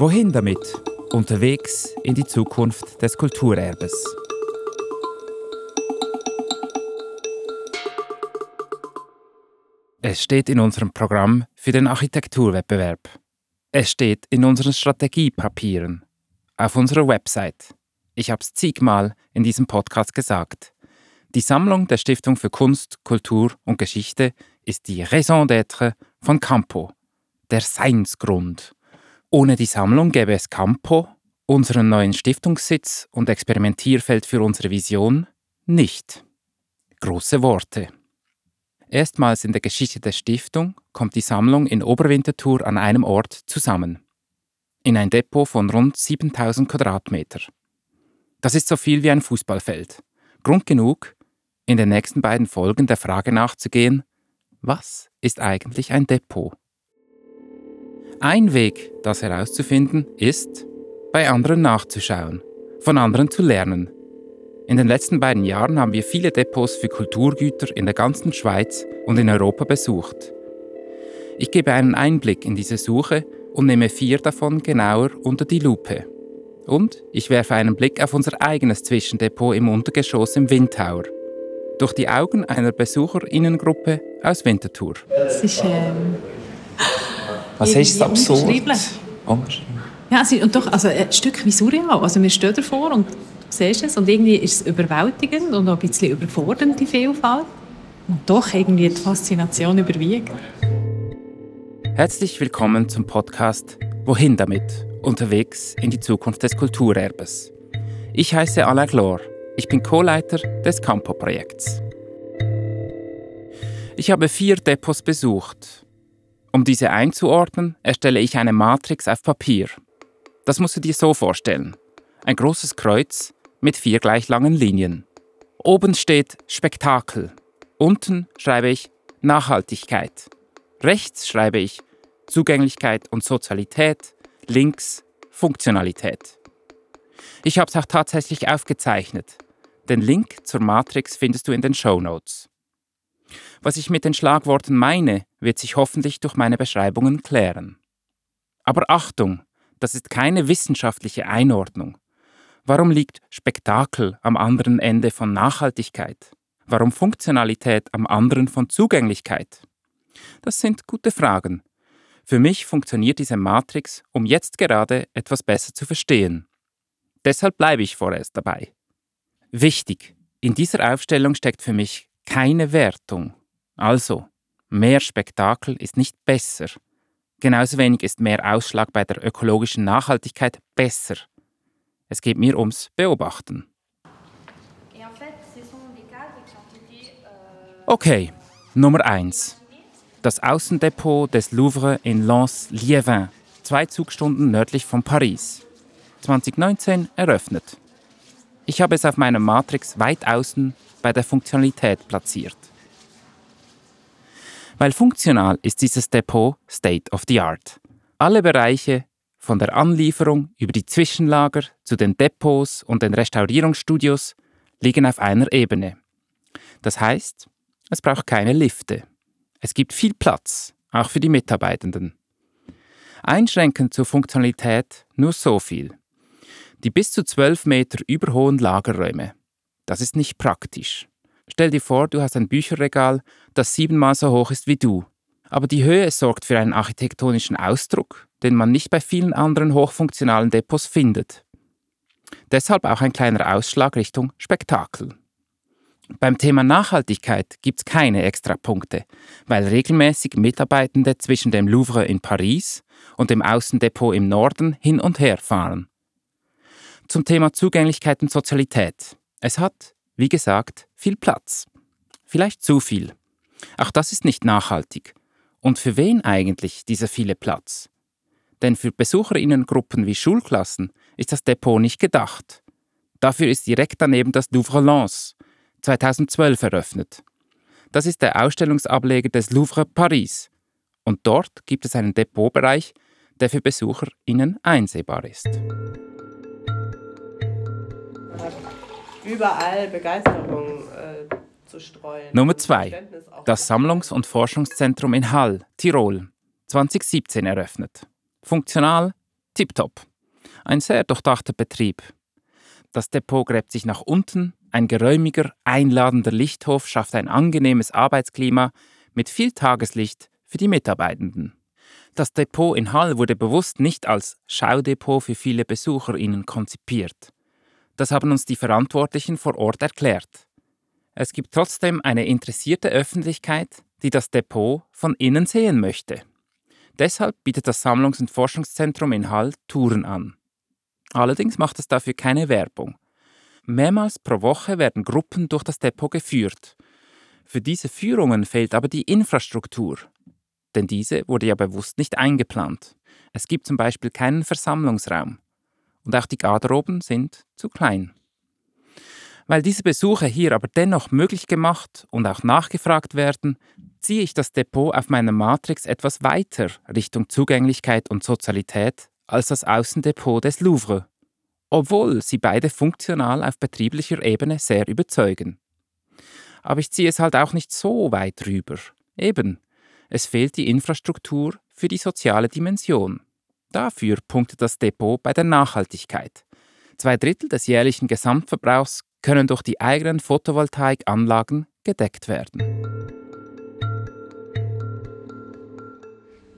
Wohin damit? Unterwegs in die Zukunft des Kulturerbes. Es steht in unserem Programm für den Architekturwettbewerb. Es steht in unseren Strategiepapieren, auf unserer Website. Ich habe es zigmal in diesem Podcast gesagt. Die Sammlung der Stiftung für Kunst, Kultur und Geschichte ist die Raison d'être von Campo, der Seinsgrund. Ohne die Sammlung gäbe es Campo, unseren neuen Stiftungssitz und Experimentierfeld für unsere Vision, nicht. Große Worte. Erstmals in der Geschichte der Stiftung kommt die Sammlung in Oberwinterthur an einem Ort zusammen. In ein Depot von rund 7000 Quadratmeter. Das ist so viel wie ein Fußballfeld. Grund genug, in den nächsten beiden Folgen der Frage nachzugehen, was ist eigentlich ein Depot? Ein Weg, das herauszufinden, ist, bei anderen nachzuschauen, von anderen zu lernen. In den letzten beiden Jahren haben wir viele Depots für Kulturgüter in der ganzen Schweiz und in Europa besucht. Ich gebe einen Einblick in diese Suche und nehme vier davon genauer unter die Lupe. Und ich werfe einen Blick auf unser eigenes Zwischendepot im Untergeschoss im Windtower. Durch die Augen einer Besucherinnengruppe aus Winterthur. Das ist, ähm, Was heißt absurd? unbeschreiblich. Ja, ist, und doch also ein Stück wie surreal. Also wir stehen davor und du siehst es und irgendwie ist es überwältigend und auch ein bisschen überfordernd, die Vielfalt. Und doch irgendwie die Faszination überwiegt. Herzlich willkommen zum Podcast Wohin damit? Unterwegs in die Zukunft des Kulturerbes. Ich heiße Alain Glor. Ich bin Co-Leiter des Campo-Projekts. Ich habe vier Depots besucht. Um diese einzuordnen, erstelle ich eine Matrix auf Papier. Das musst du dir so vorstellen. Ein großes Kreuz mit vier gleich langen Linien. Oben steht Spektakel. Unten schreibe ich Nachhaltigkeit. Rechts schreibe ich Zugänglichkeit und Sozialität. Links Funktionalität. Ich habe es auch tatsächlich aufgezeichnet. Den Link zur Matrix findest du in den Show Notes. Was ich mit den Schlagworten meine, wird sich hoffentlich durch meine Beschreibungen klären. Aber Achtung, das ist keine wissenschaftliche Einordnung. Warum liegt Spektakel am anderen Ende von Nachhaltigkeit? Warum Funktionalität am anderen von Zugänglichkeit? Das sind gute Fragen. Für mich funktioniert diese Matrix, um jetzt gerade etwas besser zu verstehen. Deshalb bleibe ich vorerst dabei. Wichtig, in dieser Aufstellung steckt für mich keine Wertung. Also, mehr Spektakel ist nicht besser. Genauso wenig ist mehr Ausschlag bei der ökologischen Nachhaltigkeit besser. Es geht mir ums Beobachten. Okay, Nummer 1. Das Außendepot des Louvre in Lens-Liévin, zwei Zugstunden nördlich von Paris. 2019 eröffnet. Ich habe es auf meiner Matrix weit außen bei der Funktionalität platziert. Weil funktional ist dieses Depot State of the Art. Alle Bereiche, von der Anlieferung über die Zwischenlager zu den Depots und den Restaurierungsstudios, liegen auf einer Ebene. Das heißt, es braucht keine Lifte. Es gibt viel Platz, auch für die Mitarbeitenden. Einschränkend zur Funktionalität nur so viel. Die bis zu 12 Meter überhohen Lagerräume. Das ist nicht praktisch. Stell dir vor, du hast ein Bücherregal, das siebenmal so hoch ist wie du. Aber die Höhe sorgt für einen architektonischen Ausdruck, den man nicht bei vielen anderen hochfunktionalen Depots findet. Deshalb auch ein kleiner Ausschlag Richtung Spektakel. Beim Thema Nachhaltigkeit gibt es keine Extrapunkte, weil regelmäßig Mitarbeitende zwischen dem Louvre in Paris und dem Außendepot im Norden hin und her fahren. Zum Thema Zugänglichkeit und Sozialität. Es hat, wie gesagt, viel Platz. Vielleicht zu viel. Auch das ist nicht nachhaltig. Und für wen eigentlich dieser viele Platz? Denn für Besucherinnengruppen wie Schulklassen ist das Depot nicht gedacht. Dafür ist direkt daneben das Louvre Lens, 2012 eröffnet. Das ist der Ausstellungsableger des Louvre Paris. Und dort gibt es einen Depotbereich, der für BesucherInnen einsehbar ist. Überall Begeisterung äh, zu streuen. Nummer zwei. Das Sammlungs- und Forschungszentrum in Hall, Tirol, 2017 eröffnet. Funktional, Tipptopp. Ein sehr durchdachter Betrieb. Das Depot gräbt sich nach unten, ein geräumiger, einladender Lichthof schafft ein angenehmes Arbeitsklima mit viel Tageslicht für die Mitarbeitenden. Das Depot in Hall wurde bewusst nicht als Schaudepot für viele BesucherInnen konzipiert. Das haben uns die Verantwortlichen vor Ort erklärt. Es gibt trotzdem eine interessierte Öffentlichkeit, die das Depot von innen sehen möchte. Deshalb bietet das Sammlungs- und Forschungszentrum in Hall Touren an. Allerdings macht es dafür keine Werbung. Mehrmals pro Woche werden Gruppen durch das Depot geführt. Für diese Führungen fehlt aber die Infrastruktur, denn diese wurde ja bewusst nicht eingeplant. Es gibt zum Beispiel keinen Versammlungsraum und auch die Garderoben sind zu klein. Weil diese Besuche hier aber dennoch möglich gemacht und auch nachgefragt werden, ziehe ich das Depot auf meiner Matrix etwas weiter Richtung Zugänglichkeit und Sozialität als das Außendepot des Louvre, obwohl sie beide funktional auf betrieblicher Ebene sehr überzeugen. Aber ich ziehe es halt auch nicht so weit rüber. Eben, es fehlt die Infrastruktur für die soziale Dimension. Dafür punktet das Depot bei der Nachhaltigkeit. Zwei Drittel des jährlichen Gesamtverbrauchs können durch die eigenen Photovoltaikanlagen gedeckt werden.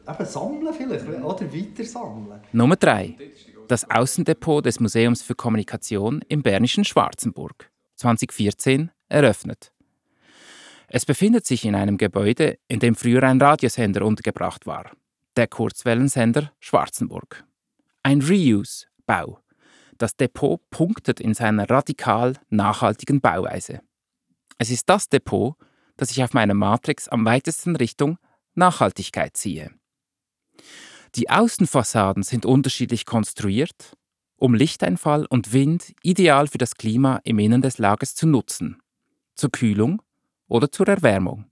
Eben sammeln vielleicht, oder weiter sammeln. Nummer 3. Das Außendepot des Museums für Kommunikation im bernischen Schwarzenburg. 2014 eröffnet. Es befindet sich in einem Gebäude, in dem früher ein Radiosender untergebracht war, der Kurzwellensender Schwarzenburg. Ein Reuse-Bau. Das Depot punktet in seiner radikal nachhaltigen Bauweise. Es ist das Depot, das ich auf meiner Matrix am weitesten Richtung Nachhaltigkeit ziehe. Die Außenfassaden sind unterschiedlich konstruiert, um Lichteinfall und Wind ideal für das Klima im Innen des Lagers zu nutzen. Zur Kühlung oder zur Erwärmung.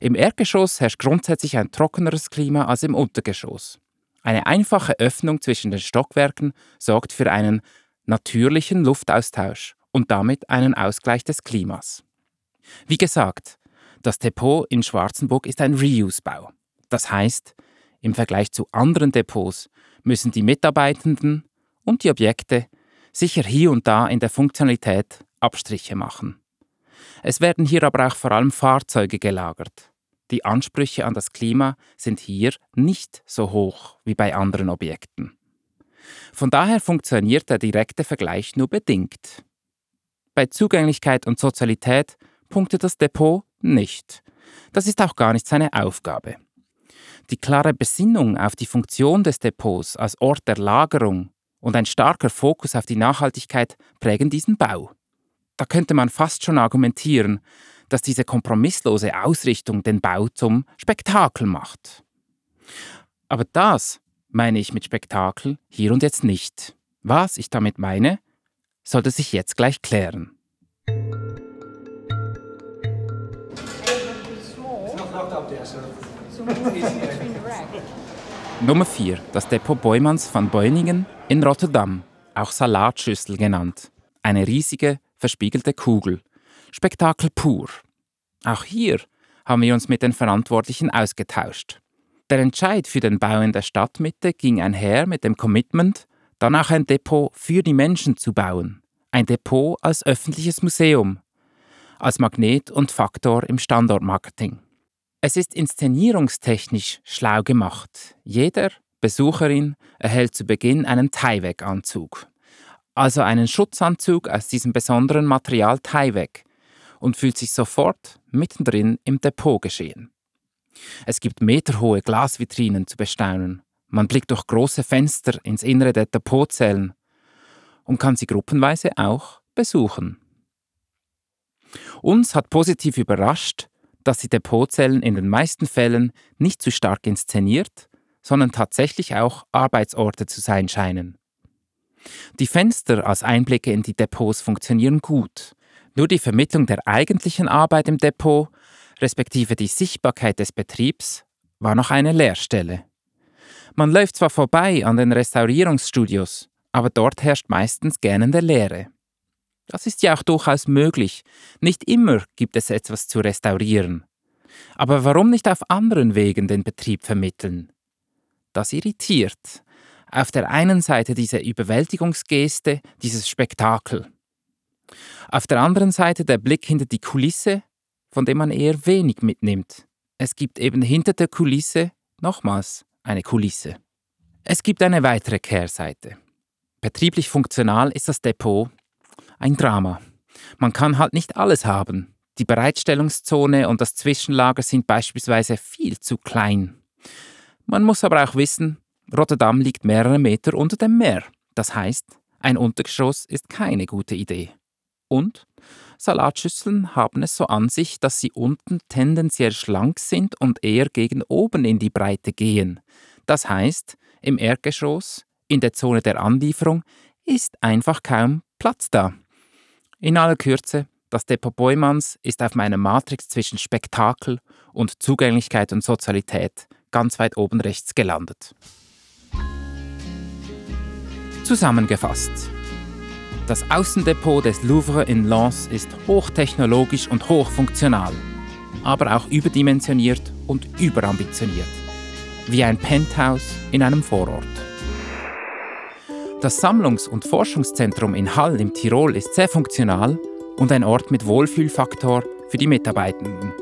Im Erdgeschoss herrscht grundsätzlich ein trockeneres Klima als im Untergeschoss. Eine einfache Öffnung zwischen den Stockwerken sorgt für einen natürlichen Luftaustausch und damit einen Ausgleich des Klimas. Wie gesagt, das Depot in Schwarzenburg ist ein Reuse-Bau. Das heißt, im Vergleich zu anderen Depots müssen die Mitarbeitenden und die Objekte sicher hier und da in der Funktionalität Abstriche machen. Es werden hier aber auch vor allem Fahrzeuge gelagert. Die Ansprüche an das Klima sind hier nicht so hoch wie bei anderen Objekten. Von daher funktioniert der direkte Vergleich nur bedingt. Bei Zugänglichkeit und Sozialität punktet das Depot nicht. Das ist auch gar nicht seine Aufgabe. Die klare Besinnung auf die Funktion des Depots als Ort der Lagerung und ein starker Fokus auf die Nachhaltigkeit prägen diesen Bau. Da könnte man fast schon argumentieren, dass diese kompromisslose Ausrichtung den Bau zum Spektakel macht. Aber das meine ich mit Spektakel hier und jetzt nicht. Was ich damit meine, sollte sich jetzt gleich klären. Nummer 4. Das Depot Beumanns van Beuningen in Rotterdam, auch Salatschüssel genannt. Eine riesige, verspiegelte Kugel. Spektakel pur. Auch hier haben wir uns mit den Verantwortlichen ausgetauscht. Der Entscheid für den Bau in der Stadtmitte ging einher mit dem Commitment, danach ein Depot für die Menschen zu bauen. Ein Depot als öffentliches Museum, als Magnet und Faktor im Standortmarketing. Es ist inszenierungstechnisch schlau gemacht. Jeder Besucherin erhält zu Beginn einen Tyvek-Anzug also einen Schutzanzug aus diesem besonderen Material Tyvek und fühlt sich sofort mittendrin im Depot geschehen. Es gibt meterhohe Glasvitrinen zu bestaunen. Man blickt durch große Fenster ins Innere der Depotzellen und kann sie gruppenweise auch besuchen. Uns hat positiv überrascht, dass die Depotzellen in den meisten Fällen nicht zu stark inszeniert, sondern tatsächlich auch Arbeitsorte zu sein scheinen. Die Fenster als Einblicke in die Depots funktionieren gut. Nur die Vermittlung der eigentlichen Arbeit im Depot, respektive die Sichtbarkeit des Betriebs, war noch eine Leerstelle. Man läuft zwar vorbei an den Restaurierungsstudios, aber dort herrscht meistens gähnende Leere. Das ist ja auch durchaus möglich. Nicht immer gibt es etwas zu restaurieren. Aber warum nicht auf anderen Wegen den Betrieb vermitteln? Das irritiert, Auf der einen Seite diese Überwältigungsgeste, dieses Spektakel. Auf der anderen Seite der Blick hinter die Kulisse, von dem man eher wenig mitnimmt. Es gibt eben hinter der Kulisse nochmals eine Kulisse. Es gibt eine weitere Kehrseite. Betrieblich funktional ist das Depot ein Drama. Man kann halt nicht alles haben. Die Bereitstellungszone und das Zwischenlager sind beispielsweise viel zu klein. Man muss aber auch wissen, Rotterdam liegt mehrere Meter unter dem Meer. Das heißt, ein Untergeschoss ist keine gute Idee. Und Salatschüsseln haben es so an sich, dass sie unten tendenziell schlank sind und eher gegen oben in die Breite gehen. Das heißt, im Erdgeschoss, in der Zone der Anlieferung, ist einfach kaum Platz da. In aller Kürze, das Depot Beumanns ist auf meiner Matrix zwischen Spektakel und Zugänglichkeit und Sozialität ganz weit oben rechts gelandet. Zusammengefasst. Das Außendepot des Louvre in Lens ist hochtechnologisch und hochfunktional, aber auch überdimensioniert und überambitioniert. Wie ein Penthouse in einem Vorort. Das Sammlungs- und Forschungszentrum in Hall im Tirol ist sehr funktional und ein Ort mit Wohlfühlfaktor für die Mitarbeitenden.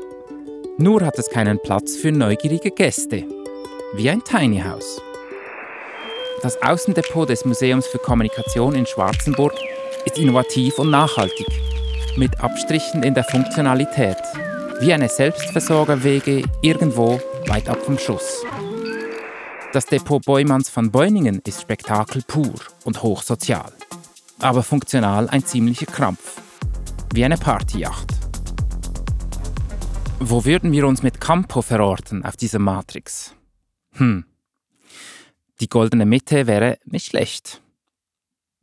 Nur hat es keinen Platz für neugierige Gäste, wie ein Tiny House. Das Außendepot des Museums für Kommunikation in Schwarzenburg ist innovativ und nachhaltig, mit Abstrichen in der Funktionalität, wie eine Selbstversorgerwege irgendwo weit ab vom Schuss. Das Depot Beumanns von Beuningen ist Spektakel pur und hochsozial, aber funktional ein ziemlicher Krampf, wie eine Partyjacht. Wo würden wir uns mit Campo verorten auf dieser Matrix? Hm, die goldene Mitte wäre nicht schlecht.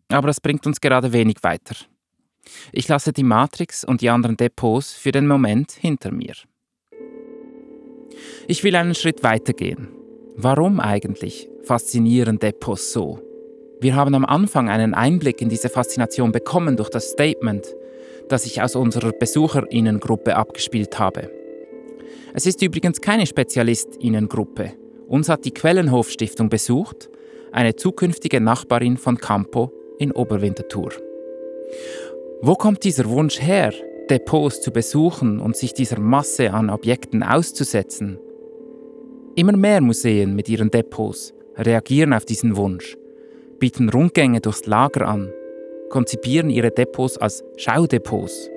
Aber das bringt uns gerade wenig weiter. Ich lasse die Matrix und die anderen Depots für den Moment hinter mir. Ich will einen Schritt weitergehen. Warum eigentlich faszinieren Depots so? Wir haben am Anfang einen Einblick in diese Faszination bekommen durch das Statement, das ich aus unserer Besucherinnengruppe abgespielt habe. Es ist übrigens keine Spezialistinnengruppe, uns hat die Quellenhof Stiftung besucht, eine zukünftige Nachbarin von Campo in Oberwinterthur. Wo kommt dieser Wunsch her, Depots zu besuchen und sich dieser Masse an Objekten auszusetzen? Immer mehr Museen mit ihren Depots reagieren auf diesen Wunsch, bieten Rundgänge durchs Lager an, konzipieren ihre Depots als Schaudepots.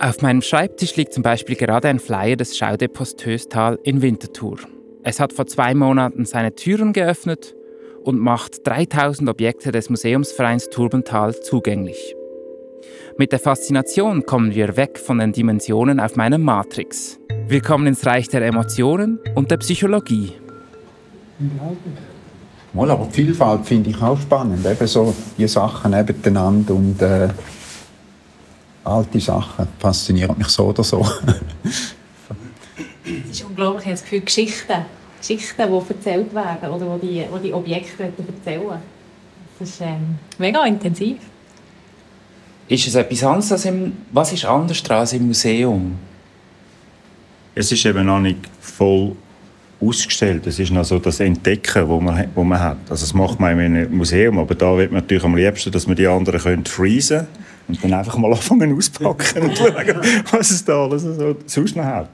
Auf meinem Schreibtisch liegt zum Beispiel gerade ein Flyer des Schaudepots Töstal in Winterthur. Es hat vor zwei Monaten seine Türen geöffnet und macht 3000 Objekte des Museumsvereins Turbental zugänglich. Mit der Faszination kommen wir weg von den Dimensionen auf meiner Matrix. Wir kommen ins Reich der Emotionen und der Psychologie. Mal, aber die Vielfalt finde ich auch spannend. Eben so die Sachen nebeneinander und äh, alte Sachen faszinieren mich so oder so. Es ist unglaublich, ich habe das Gefühl, Geschichten Geschichten, die erzählt werden oder wo die, wo die Objekte erzählen. Das ist ähm, mega intensiv. Ist es etwas anderes als im, was ist anders als im Museum? Es ist eben noch nicht voll ausgestellt. Es ist noch so das Entdecken, das man, wo man hat. Also das macht man in einem Museum, aber da wird man natürlich am liebsten, dass man die anderen können freezen und dann einfach mal anfangen auspacken und schauen, was es da alles so sonst noch hat.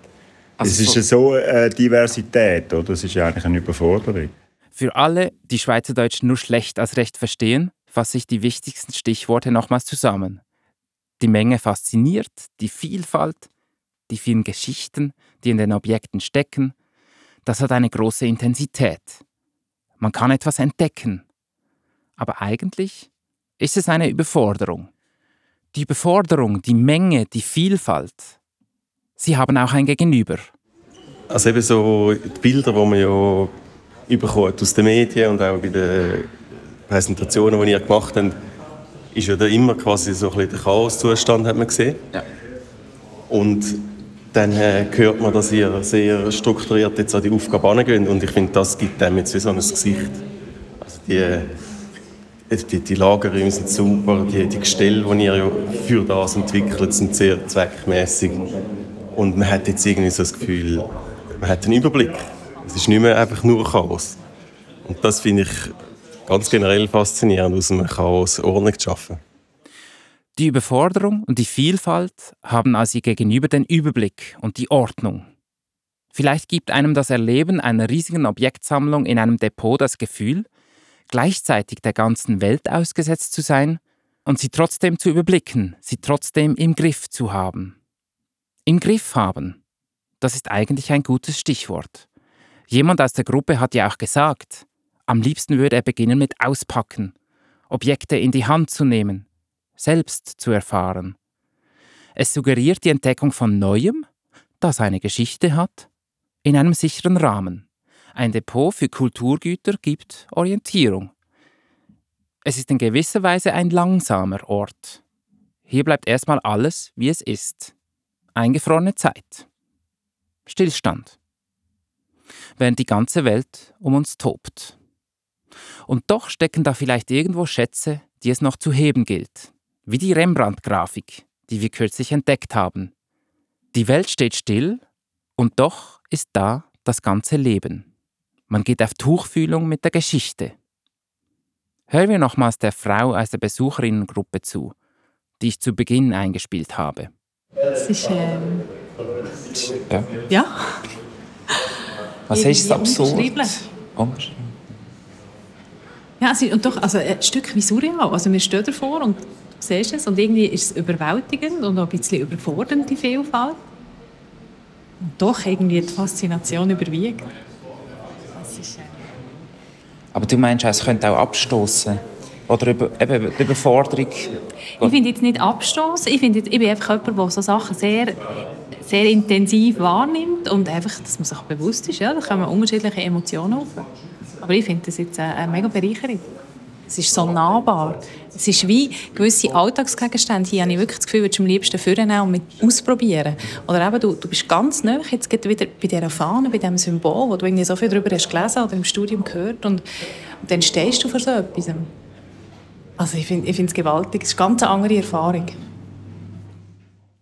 Also es ist so eine Diversität, oder? Das ist ja eigentlich eine Überforderung. Für alle, die Schweizerdeutsch nur schlecht als recht verstehen, fasse ich die wichtigsten Stichworte nochmals zusammen. Die Menge fasziniert, die Vielfalt, die vielen Geschichten, die in den Objekten stecken, das hat eine große Intensität. Man kann etwas entdecken. Aber eigentlich ist es eine Überforderung. Die Überforderung, die Menge, die Vielfalt, Sie haben auch ein Gegenüber. Also eben so die Bilder, die man ja überkommt aus den Medien und auch bei den Präsentationen, die ihr gemacht habt, ist ja da immer quasi so ein bisschen der Chaoszustand, hat man gesehen. Ja. Und dann äh, hört man, dass ihr sehr strukturiert jetzt an die Aufgabe angeht und ich finde, das gibt dem jetzt so ein Gesicht. Also die, äh, die, die Lagerräume sind super, die, die Gestelle, die ihr ja für das entwickelt, sind sehr zweckmäßig. Und man hat jetzt irgendwie so das Gefühl, man hat einen Überblick. Es ist nicht mehr einfach nur Chaos. Und das finde ich ganz generell faszinierend, aus einem Chaos Ordnung zu schaffen. Die Überforderung und die Vielfalt haben als ihr Gegenüber den Überblick und die Ordnung. Vielleicht gibt einem das Erleben einer riesigen Objektsammlung in einem Depot das Gefühl, gleichzeitig der ganzen Welt ausgesetzt zu sein und sie trotzdem zu überblicken, sie trotzdem im Griff zu haben. Im Griff haben, das ist eigentlich ein gutes Stichwort. Jemand aus der Gruppe hat ja auch gesagt, am liebsten würde er beginnen mit Auspacken, Objekte in die Hand zu nehmen, selbst zu erfahren. Es suggeriert die Entdeckung von Neuem, das eine Geschichte hat, in einem sicheren Rahmen. Ein Depot für Kulturgüter gibt Orientierung. Es ist in gewisser Weise ein langsamer Ort. Hier bleibt erstmal alles, wie es ist. Eingefrorene Zeit. Stillstand. Während die ganze Welt um uns tobt. Und doch stecken da vielleicht irgendwo Schätze, die es noch zu heben gilt. Wie die Rembrandt-Grafik, die wir kürzlich entdeckt haben. Die Welt steht still und doch ist da das ganze Leben. Man geht auf Tuchfühlung mit der Geschichte. Hören wir nochmals der Frau aus der Besucherinnengruppe zu, die ich zu Beginn eingespielt habe. Es ist, ähm, Ja. ja, Was heißt absurd? Unbeschrieben. ja ist, und doch also ein Stück wie surreal. Also wir stehen davor und du siehst es und irgendwie ist es überwältigend und auch ein bisschen überfordernd, die Vielfalt. Und doch irgendwie die Faszination überwiegt. Äh, Aber du meinst, es könnte auch abstoßen Oder eben die Überforderung. Ich finde jetzt nicht abstoßen. Ich, ich bin einfach jemand, der so Sachen sehr, sehr intensiv wahrnimmt und einfach, dass man sich bewusst ist, ja, da kommen unterschiedliche Emotionen auf. Aber ich finde das jetzt eine, eine mega Bereicherung. Es ist so nahbar. Es ist wie gewisse Alltagsgegenstände. Hier habe ich wirklich das Gefühl, du am liebsten vornehmen und mit ausprobieren. Oder eben, du, du bist ganz nah jetzt gerade wieder bei dieser Fahne, bei diesem Symbol, wo du irgendwie so viel darüber hast gelesen oder im Studium gehört und, und dann stehst du vor so etwas. Also ich finde es gewaltig. Es ist eine ganz andere Erfahrung.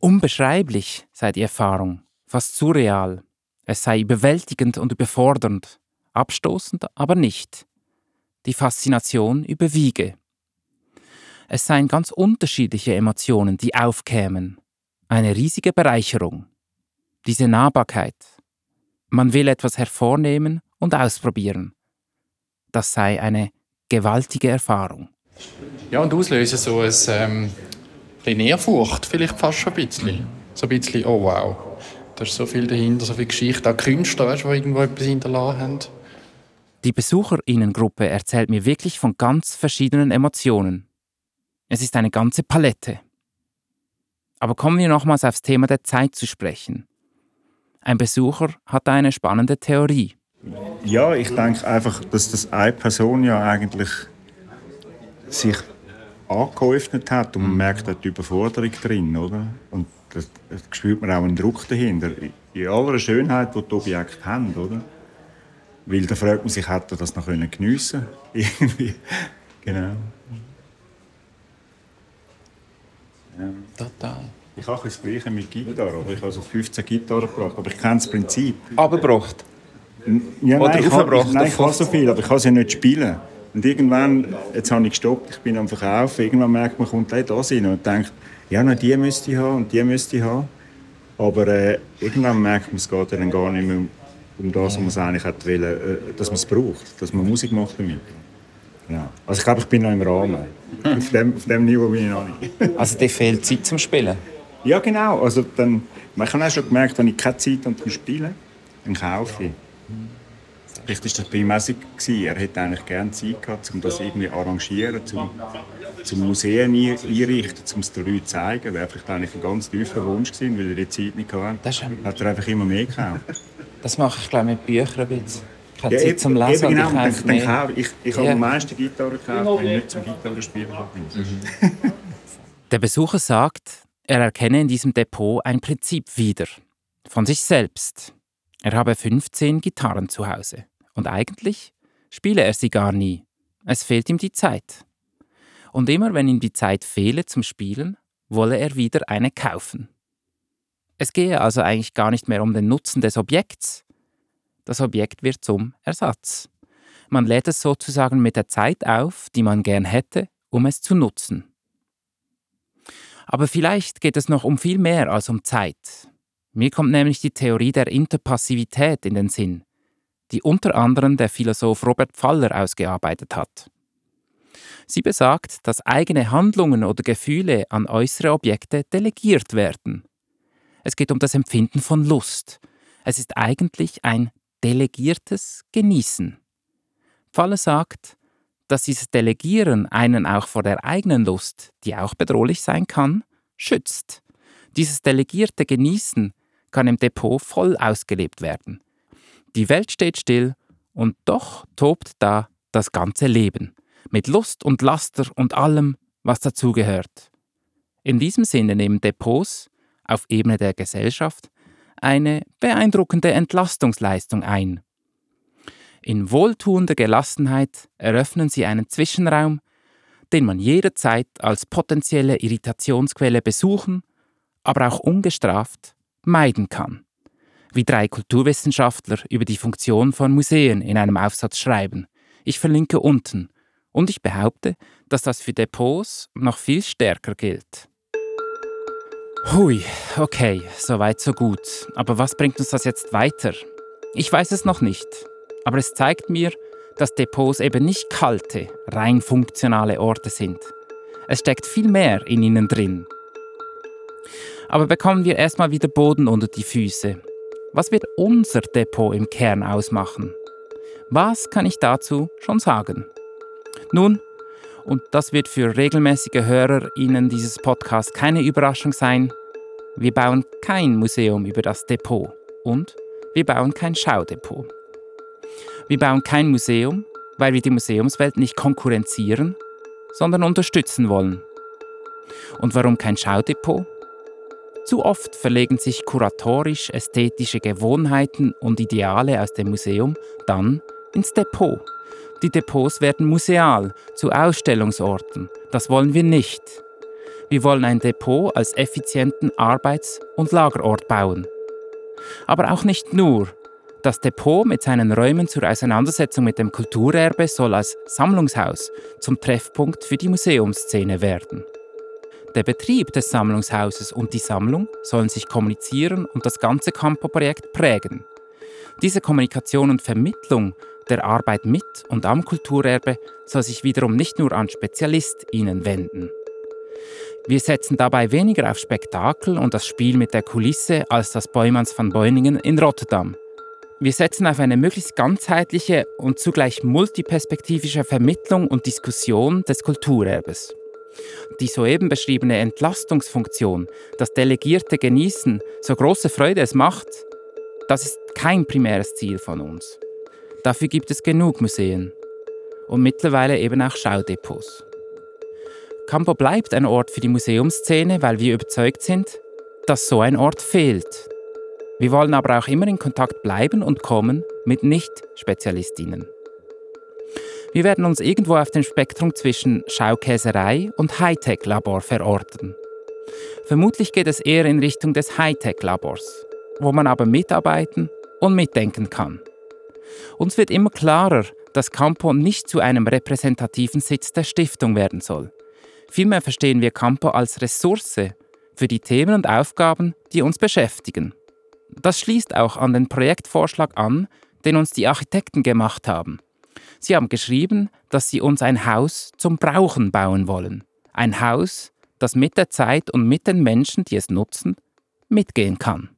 Unbeschreiblich sei die Erfahrung, fast surreal. Es sei überwältigend und überfordernd, abstoßend aber nicht. Die Faszination überwiege. Es seien ganz unterschiedliche Emotionen, die aufkämen. Eine riesige Bereicherung. Diese Nahbarkeit. Man will etwas hervornehmen und ausprobieren. Das sei eine gewaltige Erfahrung. Ja, und auslösen so ein ähm, bisschen Ehrfurcht, vielleicht fast schon ein bisschen. So ein bisschen, oh wow, da ist so viel dahinter, so viel Geschichte. Auch Künstler, weißt, die irgendwo etwas hinterlassen haben. Die Besucherinnengruppe erzählt mir wirklich von ganz verschiedenen Emotionen. Es ist eine ganze Palette. Aber kommen wir nochmals aufs Thema der Zeit zu sprechen. Ein Besucher hat eine spannende Theorie. Ja, ich denke einfach, dass das eine Person ja eigentlich sich angeöffnet hat und man merkt auch die Überforderung drin, oder? Und das, das spürt man auch einen Druck dahinter. In aller Schönheit, die die Objekte haben, oder? Weil da fragt man sich, hat er das noch können geniessen Irgendwie. Genau. Ja. Total. Ich habe das Gleiche mit Gitarre. Oder? Ich habe so 15 Gitarren gebracht, aber ich kenne das Prinzip. Abgebracht. Ja, Oder nein, ich habe, nein, ich habe so viel, aber ich kann sie nicht spielen. Und irgendwann, jetzt habe ich gestoppt, ich bin am Verkaufen, irgendwann merkt man, kommt gleich das rein und denkt, ja, noch die müsste ich haben und die müsste ich haben. Aber äh, irgendwann merkt man, es geht dann gar nicht mehr um, um das, was man es eigentlich hätte wollen, äh, dass man es braucht, dass man Musik macht damit. Ja. Also ich glaube, ich bin noch im Rahmen. auf, dem, auf dem Niveau bin ich noch nicht. Also dir fehlt Zeit zum Spielen. Ja, genau. Also dann, man hat auch schon gemerkt, wenn ich keine Zeit habe zum Spielen, dann kaufe ich. Vielleicht war das bei ihm auch so. Er hätte eigentlich gerne Zeit gehabt, um das irgendwie arrangieren, zum, zum Museen ein- einrichten, um es den Leuten zu zeigen. Wäre vielleicht eigentlich ein ganz tiefer Wunsch gewesen, weil er die Zeit nicht hatte. Das ist- Hat er einfach immer mehr gekauft. Das mache ich glaube mit Büchern ein bisschen. Keine Ja, Zeit eben- zum Lesen eben genau. ich Dann, dann kaufe ich, ich habe Ja. am meisten Gitarre gekauft, wenn ich nicht zum Gitarrespielen bin. Der Besucher sagt, er erkenne in diesem Depot ein Prinzip wieder. Von sich selbst. Er habe 15 Gitarren zu Hause. Und eigentlich spiele er sie gar nie. Es fehlt ihm die Zeit. Und immer wenn ihm die Zeit fehle zum Spielen, wolle er wieder eine kaufen. Es gehe also eigentlich gar nicht mehr um den Nutzen des Objekts. Das Objekt wird zum Ersatz. Man lädt es sozusagen mit der Zeit auf, die man gern hätte, um es zu nutzen. Aber vielleicht geht es noch um viel mehr als um Zeit. Mir kommt nämlich die Theorie der Interpassivität in den Sinn, die unter anderem der Philosoph Robert Pfaller ausgearbeitet hat. Sie besagt, dass eigene Handlungen oder Gefühle an äußere Objekte delegiert werden. Es geht um das Empfinden von Lust. Es ist eigentlich ein delegiertes Genießen. Pfaller sagt, dass dieses Delegieren einen auch vor der eigenen Lust, die auch bedrohlich sein kann, schützt. Dieses delegierte Genießen kann im Depot voll ausgelebt werden. Die Welt steht still und doch tobt da das ganze Leben, mit Lust und Laster und allem, was dazugehört. In diesem Sinne nehmen Depots auf Ebene der Gesellschaft eine beeindruckende Entlastungsleistung ein. In wohltuender Gelassenheit eröffnen sie einen Zwischenraum, den man jederzeit als potenzielle Irritationsquelle besuchen, aber auch ungestraft meiden kann. Wie drei Kulturwissenschaftler über die Funktion von Museen in einem Aufsatz schreiben. Ich verlinke unten. Und ich behaupte, dass das für Depots noch viel stärker gilt. Hui, okay, so weit, so gut. Aber was bringt uns das jetzt weiter? Ich weiß es noch nicht. Aber es zeigt mir, dass Depots eben nicht kalte, rein funktionale Orte sind. Es steckt viel mehr in ihnen drin. Aber bekommen wir erstmal wieder Boden unter die Füße. Was wird unser Depot im Kern ausmachen? Was kann ich dazu schon sagen? Nun, und das wird für regelmäßige HörerInnen dieses Podcasts keine Überraschung sein, wir bauen kein Museum über das Depot und wir bauen kein Schaudepot. Wir bauen kein Museum, weil wir die Museumswelt nicht konkurrenzieren, sondern unterstützen wollen. Und warum kein Schaudepot? Zu oft verlegen sich kuratorisch-ästhetische Gewohnheiten und Ideale aus dem Museum dann ins Depot. Die Depots werden museal, zu Ausstellungsorten. Das wollen wir nicht. Wir wollen ein Depot als effizienten Arbeits- und Lagerort bauen. Aber auch nicht nur. Das Depot mit seinen Räumen zur Auseinandersetzung mit dem Kulturerbe soll als Sammlungshaus zum Treffpunkt für die Museumsszene werden. Der Betrieb des Sammlungshauses und die Sammlung sollen sich kommunizieren und das ganze Campo-Projekt prägen. Diese Kommunikation und Vermittlung der Arbeit mit und am Kulturerbe soll sich wiederum nicht nur an SpezialistInnen wenden. Wir setzen dabei weniger auf Spektakel und das Spiel mit der Kulisse als das Bäumanns van Beuningen in Rotterdam. Wir setzen auf eine möglichst ganzheitliche und zugleich multiperspektivische Vermittlung und Diskussion des Kulturerbes. Die soeben beschriebene Entlastungsfunktion, das delegierte Genießen, so große Freude es macht, das ist kein primäres Ziel von uns. Dafür gibt es genug Museen und mittlerweile eben auch Schaudepots. Campo bleibt ein Ort für die Museumsszene, weil wir überzeugt sind, dass so ein Ort fehlt. Wir wollen aber auch immer in Kontakt bleiben und kommen mit Nicht-Spezialistinnen. Wir werden uns irgendwo auf dem Spektrum zwischen Schaukäserei und Hightech-Labor verorten. Vermutlich geht es eher in Richtung des Hightech-Labors, wo man aber mitarbeiten und mitdenken kann. Uns wird immer klarer, dass Campo nicht zu einem repräsentativen Sitz der Stiftung werden soll. Vielmehr verstehen wir Campo als Ressource für die Themen und Aufgaben, die uns beschäftigen. Das schließt auch an den Projektvorschlag an, den uns die Architekten gemacht haben. Sie haben geschrieben, dass sie uns ein Haus zum Brauchen bauen wollen. Ein Haus, das mit der Zeit und mit den Menschen, die es nutzen, mitgehen kann.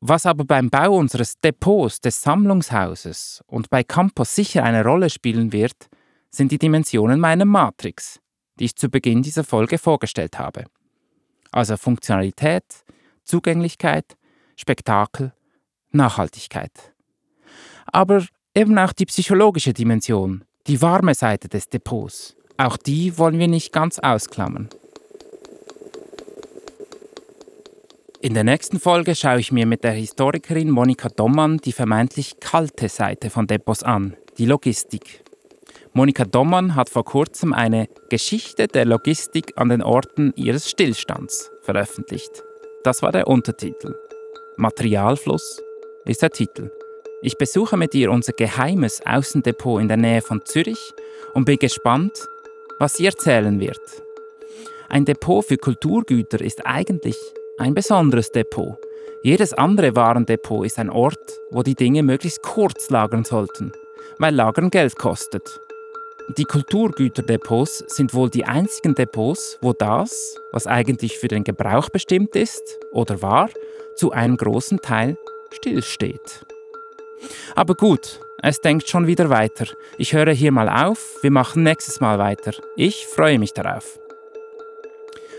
Was aber beim Bau unseres Depots, des Sammlungshauses und bei Campus sicher eine Rolle spielen wird, sind die Dimensionen meiner Matrix, die ich zu Beginn dieser Folge vorgestellt habe. Also Funktionalität, Zugänglichkeit, Spektakel, Nachhaltigkeit. Aber Eben auch die psychologische Dimension, die warme Seite des Depots. Auch die wollen wir nicht ganz ausklammern. In der nächsten Folge schaue ich mir mit der Historikerin Monika Dommann die vermeintlich kalte Seite von Depots an, die Logistik. Monika Dommann hat vor kurzem eine Geschichte der Logistik an den Orten ihres Stillstands veröffentlicht. Das war der Untertitel. Materialfluss ist der Titel. Ich besuche mit ihr unser geheimes Außendepot in der Nähe von Zürich und bin gespannt, was sie erzählen wird. Ein Depot für Kulturgüter ist eigentlich ein besonderes Depot. Jedes andere Warendepot ist ein Ort, wo die Dinge möglichst kurz lagern sollten, weil Lagern Geld kostet. Die Kulturgüterdepots sind wohl die einzigen Depots, wo das, was eigentlich für den Gebrauch bestimmt ist oder war, zu einem großen Teil stillsteht. Aber gut, es denkt schon wieder weiter. Ich höre hier mal auf, wir machen nächstes Mal weiter. Ich freue mich darauf.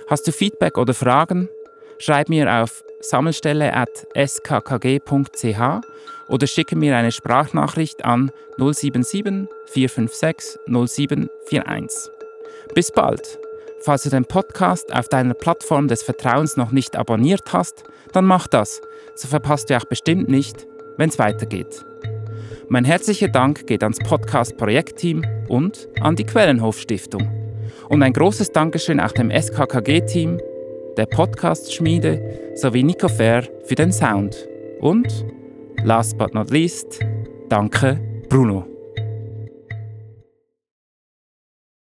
Hast du Feedback oder Fragen? Schreib mir auf sammelstelle.skkg.ch oder schicke mir eine Sprachnachricht an 077 456 0741. Bis bald! Falls du den Podcast auf deiner Plattform des Vertrauens noch nicht abonniert hast, dann mach das, so verpasst du auch bestimmt nicht, wenn es weitergeht. Mein herzlicher Dank geht ans Podcast-Projektteam und an die Quellenhof Stiftung. Und ein großes Dankeschön auch dem SKKG-Team, der Podcast-Schmiede sowie Nico Fair für den Sound. Und, last but not least, danke Bruno.